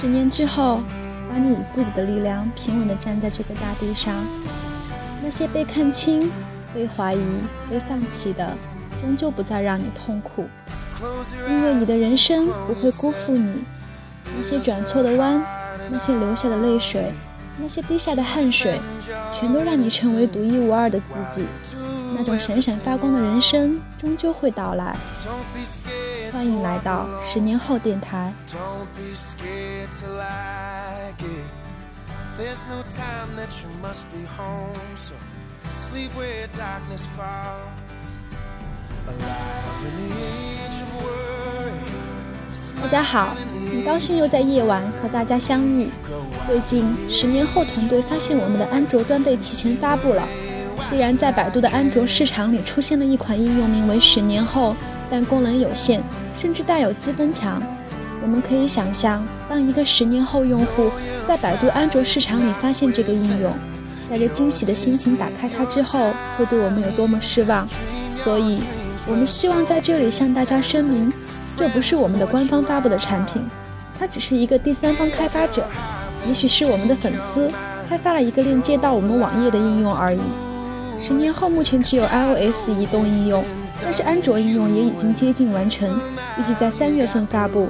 十年之后，把你以自己的力量平稳地站在这个大地上，那些被看清、被怀疑、被放弃的，终究不再让你痛苦，因为你的人生不会辜负你。那些转错的弯，那些流下的泪水，那些滴下的汗水，全都让你成为独一无二的自己。那种闪闪发光的人生，终究会到来。欢迎来到十年后电台。大家好，很高兴又在夜晚和大家相遇。最近，十年后团队发现我们的安卓端被提前发布了。既然在百度的安卓市场里出现了一款应用，名为“十年后”。但功能有限，甚至带有积分墙。我们可以想象，当一个十年后用户在百度安卓市场里发现这个应用，带着惊喜的心情打开它之后，会对我们有多么失望。所以，我们希望在这里向大家声明，这不是我们的官方发布的产品，它只是一个第三方开发者，也许是我们的粉丝开发了一个链接到我们网页的应用而已。十年后目前只有 iOS 移动应用。但是安卓应用也已经接近完成，预计在三月份发布。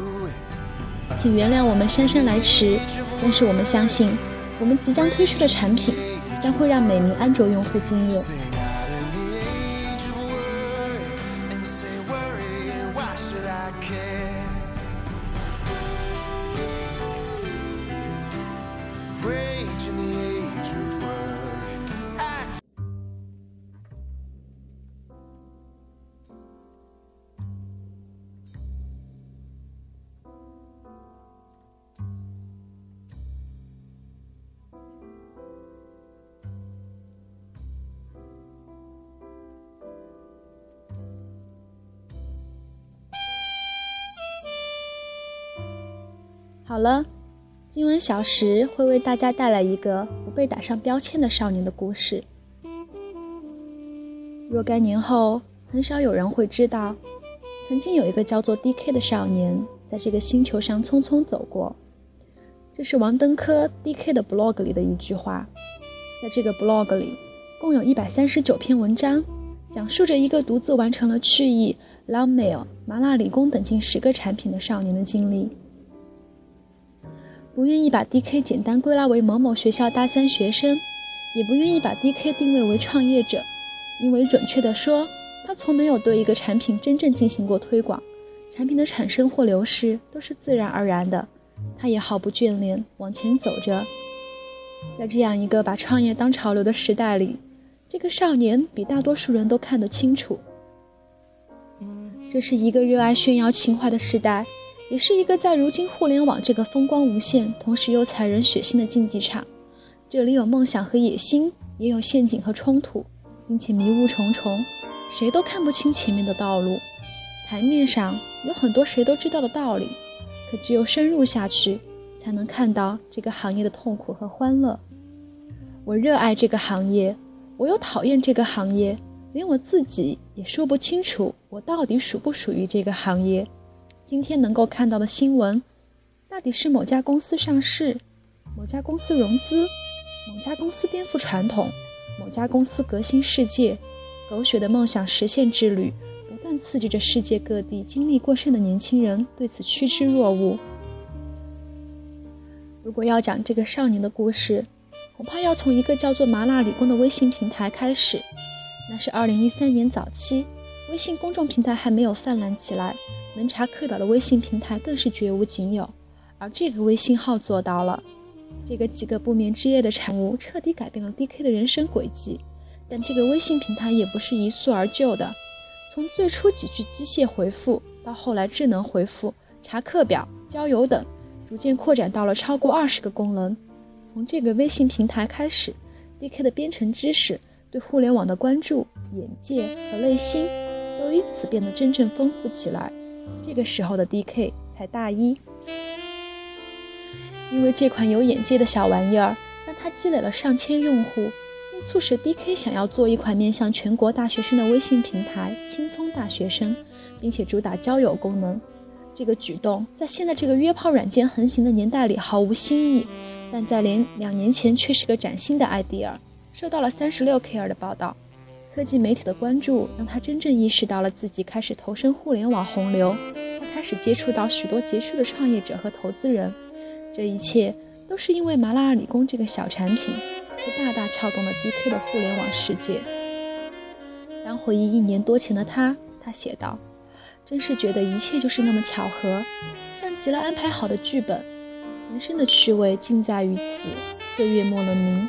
请原谅我们姗姗来迟，但是我们相信，我们即将推出的产品将会让每名安卓用户惊艳。好了，今晚小石会为大家带来一个不被打上标签的少年的故事。若干年后，很少有人会知道，曾经有一个叫做 D.K 的少年在这个星球上匆匆走过。这是王登科 D.K 的 blog 里的一句话。在这个 blog 里，共有一百三十九篇文章，讲述着一个独自完成了趣意、Longmail、麻辣理工等近十个产品的少年的经历。不愿意把 D.K 简单归纳为某某学校大三学生，也不愿意把 D.K 定位为创业者，因为准确的说，他从没有对一个产品真正进行过推广，产品的产生或流失都是自然而然的，他也毫不眷恋往前走着。在这样一个把创业当潮流的时代里，这个少年比大多数人都看得清楚，这是一个热爱炫耀情怀的时代。也是一个在如今互联网这个风光无限，同时又残忍血腥的竞技场。这里有梦想和野心，也有陷阱和冲突，并且迷雾重重，谁都看不清前面的道路。台面上有很多谁都知道的道理，可只有深入下去，才能看到这个行业的痛苦和欢乐。我热爱这个行业，我又讨厌这个行业，连我自己也说不清楚，我到底属不属于这个行业。今天能够看到的新闻，大抵是某家公司上市，某家公司融资，某家公司颠覆传统，某家公司革新世界，狗血的梦想实现之旅，不断刺激着世界各地精力过剩的年轻人对此趋之若鹜。如果要讲这个少年的故事，恐怕要从一个叫做麻辣理工的微信平台开始。那是二零一三年早期，微信公众平台还没有泛滥起来。能查课表的微信平台更是绝无仅有，而这个微信号做到了。这个几个不眠之夜的产物彻底改变了 DK 的人生轨迹。但这个微信平台也不是一蹴而就的，从最初几句机械回复，到后来智能回复、查课表、交友等，逐渐扩展到了超过二十个功能。从这个微信平台开始，DK 的编程知识、对互联网的关注、眼界和内心，都因此变得真正丰富起来。这个时候的 D.K 才大一，因为这款有眼界的小玩意儿，让他积累了上千用户，并促使 D.K 想要做一款面向全国大学生的微信平台——青葱大学生，并且主打交友功能。这个举动在现在这个约炮软件横行的年代里毫无新意，但在连两年前却是个崭新的 idea，受到了三十六 K 的报道。科技媒体的关注让他真正意识到了自己开始投身互联网洪流，他开始接触到许多杰出的创业者和投资人。这一切都是因为麻辣二理工这个小产品，却大大撬动了 DK 的互联网世界。当回忆一年多前的他，他写道。真是觉得一切就是那么巧合，像极了安排好的剧本。人生的趣味尽在于此，岁月莫能名。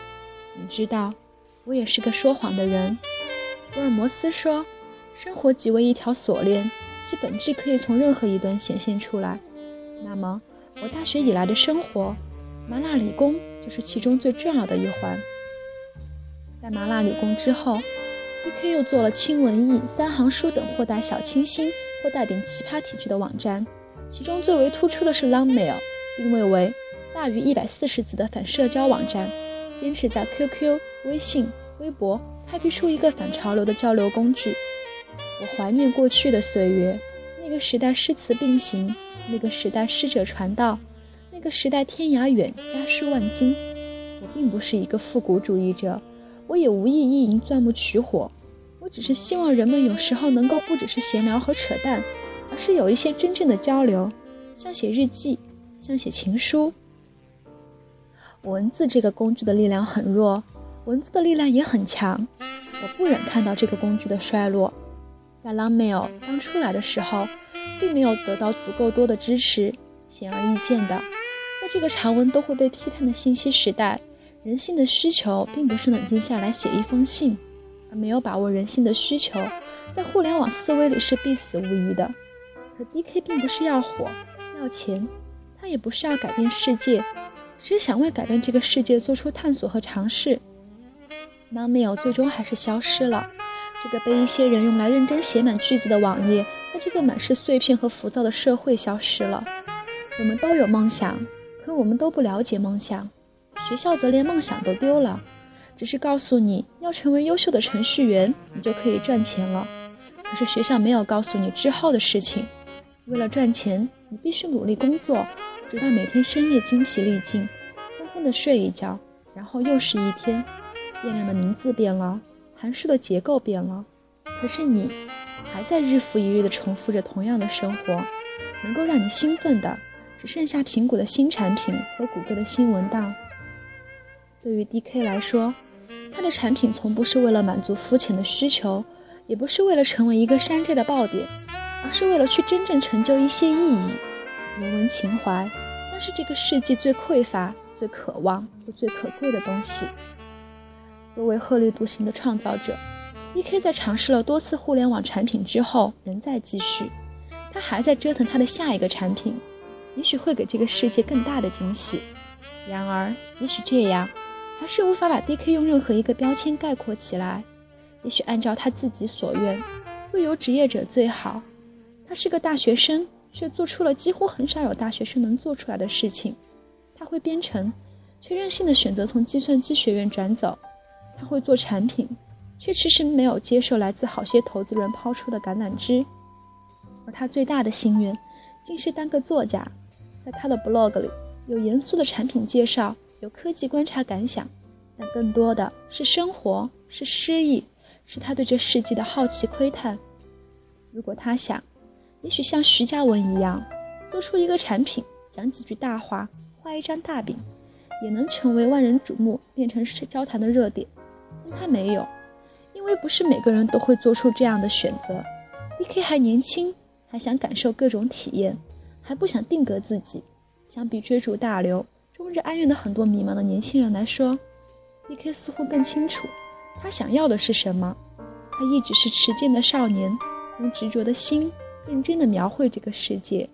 你知道，我也是个说谎的人。福尔摩斯说，生活即为一条锁链，其本质可以从任何一端显现出来。那么，我大学以来的生活，麻辣理工就是其中最重要的一环。在麻辣理工之后，BK 又做了轻文艺、三行书等或带小清新。或带点奇葩体质的网站，其中最为突出的是 Longmail，定位为大于一百四十字的反社交网站，坚持在 QQ、微信、微博开辟出一个反潮流的交流工具。我怀念过去的岁月，那个时代诗词并行，那个时代师者传道，那个时代天涯远，家书万金。我并不是一个复古主义者，我也无意意淫钻木取火。我只是希望人们有时候能够不只是闲聊和扯淡，而是有一些真正的交流，像写日记，像写情书。文字这个工具的力量很弱，文字的力量也很强。我不忍看到这个工具的衰落。在 Longmail 刚出来的时候，并没有得到足够多的支持。显而易见的，在这个长文都会被批判的信息时代，人性的需求并不是冷静下来写一封信。而没有把握人性的需求，在互联网思维里是必死无疑的。可 D.K 并不是要火、要钱，他也不是要改变世界，只想为改变这个世界做出探索和尝试。Nonmail 最终还是消失了，这个被一些人用来认真写满句子的网页，在这个满是碎片和浮躁的社会消失了。我们都有梦想，可我们都不了解梦想，学校则连梦想都丢了。只是告诉你要成为优秀的程序员，你就可以赚钱了。可是学校没有告诉你之后的事情。为了赚钱，你必须努力工作，直到每天深夜精疲力尽，昏昏的睡一觉，然后又是一天。变量的名字变了，函数的结构变了，可是你还在日复一日地重复着同样的生活。能够让你兴奋的，只剩下苹果的新产品和谷歌的新文档。对于 DK 来说，他的产品从不是为了满足肤浅的需求，也不是为了成为一个山寨的爆点，而是为了去真正成就一些意义。人文情怀将是这个世纪最匮乏、最渴望又最可贵的东西。作为鹤立独行的创造者，DK 在尝试了多次互联网产品之后，仍在继续。他还在折腾他的下一个产品，也许会给这个世界更大的惊喜。然而，即使这样，还是无法把 D.K 用任何一个标签概括起来。也许按照他自己所愿，自由职业者最好。他是个大学生，却做出了几乎很少有大学生能做出来的事情。他会编程，却任性的选择从计算机学院转走。他会做产品，却迟迟没有接受来自好些投资人抛出的橄榄枝。而他最大的心愿，竟是当个作家，在他的 blog 里有严肃的产品介绍。有科技观察感想，但更多的是生活，是诗意，是他对这世纪的好奇窥探。如果他想，也许像徐嘉文一样，做出一个产品，讲几句大话，画一张大饼，也能成为万人瞩目，变成是交谈的热点。他没有，因为不是每个人都会做出这样的选择。D.K 还年轻，还想感受各种体验，还不想定格自己。相比追逐大流。终日哀怨的很多迷茫的年轻人来说，D.K 似乎更清楚他想要的是什么。他一直是持剑的少年，用执着的心认真的描绘这个世界。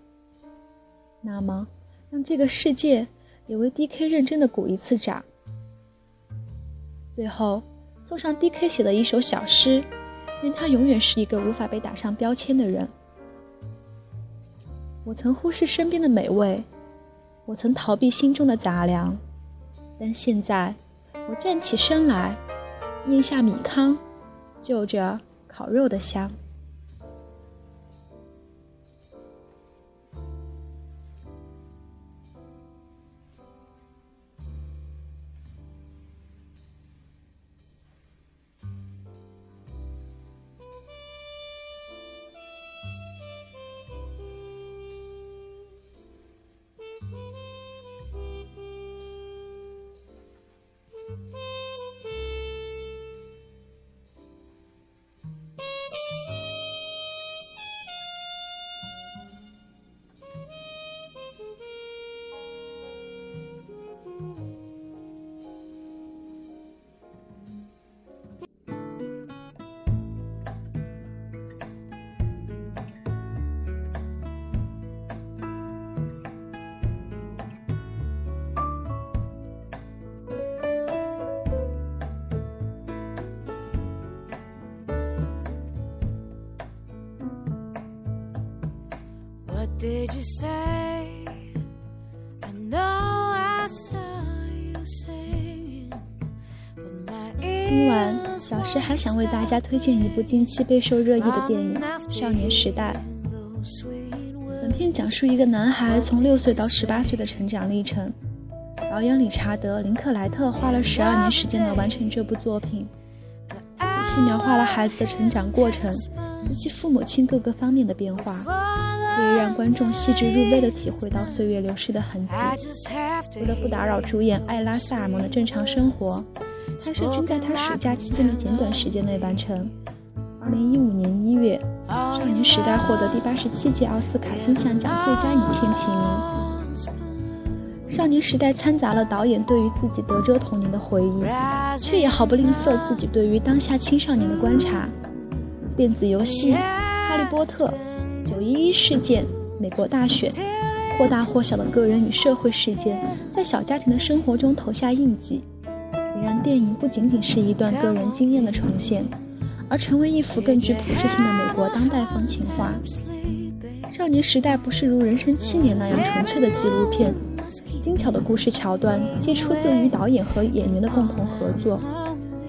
那么，让这个世界也为 D.K 认真的鼓一次掌。最后，送上 D.K 写的一首小诗，愿他永远是一个无法被打上标签的人。我曾忽视身边的美味。我曾逃避心中的杂粮，但现在我站起身来，咽下米糠，就着烤肉的香。今晚，小诗还想为大家推荐一部近期备受热议的电影《少年时代》。本片讲述一个男孩从六岁到十八岁的成长历程。导演理查德·林克莱特花了十二年时间来完成这部作品，仔细描画了孩子的成长过程及其父母亲各个方面的变化，可以让观众细致入微地体会到岁月流逝的痕迹。为了不打扰主演艾拉·萨尔蒙的正常生活，拍摄均在他暑假期间的简短时间内完成。二零一五年一月，《少年时代》获得第八十七届奥斯卡金像奖最佳影片提名。少年时代掺杂了导演对于自己德州童年的回忆，却也毫不吝啬自己对于当下青少年的观察。电子游戏、哈利波特、九一一事件、美国大选，或大或小的个人与社会事件，在小家庭的生活中投下印记，也让电影不仅仅是一段个人经验的重现，而成为一幅更具普适性的美国当代风情画。少年时代不是如《人生七年》那样纯粹的纪录片。精巧的故事桥段既出自于导演和演员的共同合作，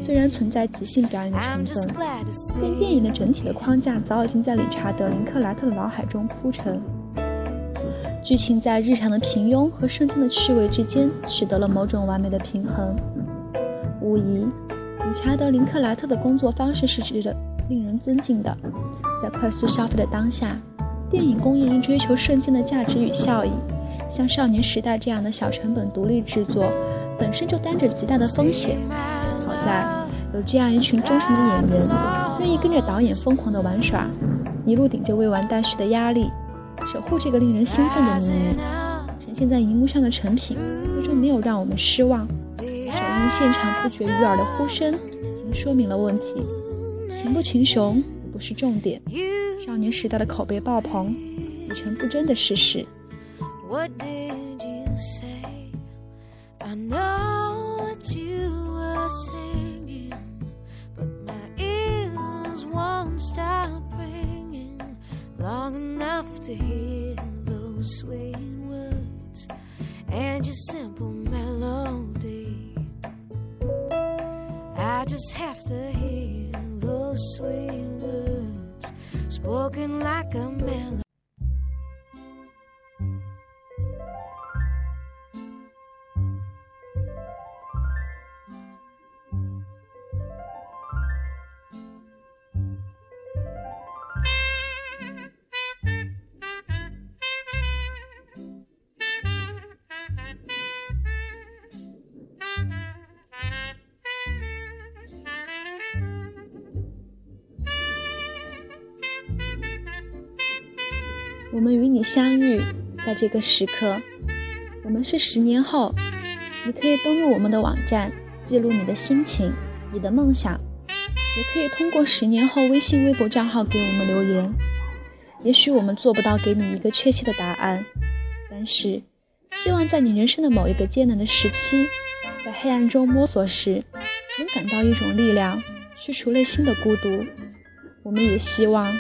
虽然存在即兴表演的成分，但电影的整体的框架早已经在理查德·林克莱特的脑海中铺陈。剧情在日常的平庸和圣经的趣味之间取得了某种完美的平衡。无疑，理查德·林克莱特的工作方式是值得令人尊敬的。在快速消费的当下，电影工业应追求瞬间的价值与效益。像《少年时代》这样的小成本独立制作，本身就担着极大的风险。好在有这样一群忠诚的演员，愿意跟着导演疯狂的玩耍，一路顶着未完待续的压力，守护这个令人兴奋的秘密。呈现在荧幕上的成品，最终没有让我们失望。首映现场不绝于耳的呼声，已经说明了问题。情不情雄不是重点，《少年时代》的口碑爆棚，已成不争的事实。What did you say? I know long enough to hear those sweet words and your simple melody. I just have to hear those sweet words spoken like a melody. 我们与你相遇在这个时刻，我们是十年后。你可以登录我们的网站，记录你的心情、你的梦想，也可以通过十年后微信、微博账号给我们留言。也许我们做不到给你一个确切的答案，但是希望在你人生的某一个艰难的时期，在黑暗中摸索时，能感到一种力量，驱除内心的孤独。我们也希望，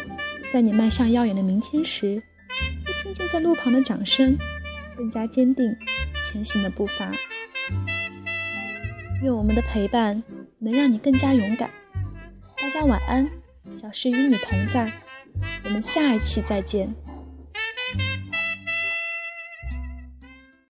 在你迈向耀眼的明天时。现在路旁的掌声，更加坚定前行的步伐。愿我们的陪伴能让你更加勇敢。大家晚安，小诗与你同在。我们下一期再见。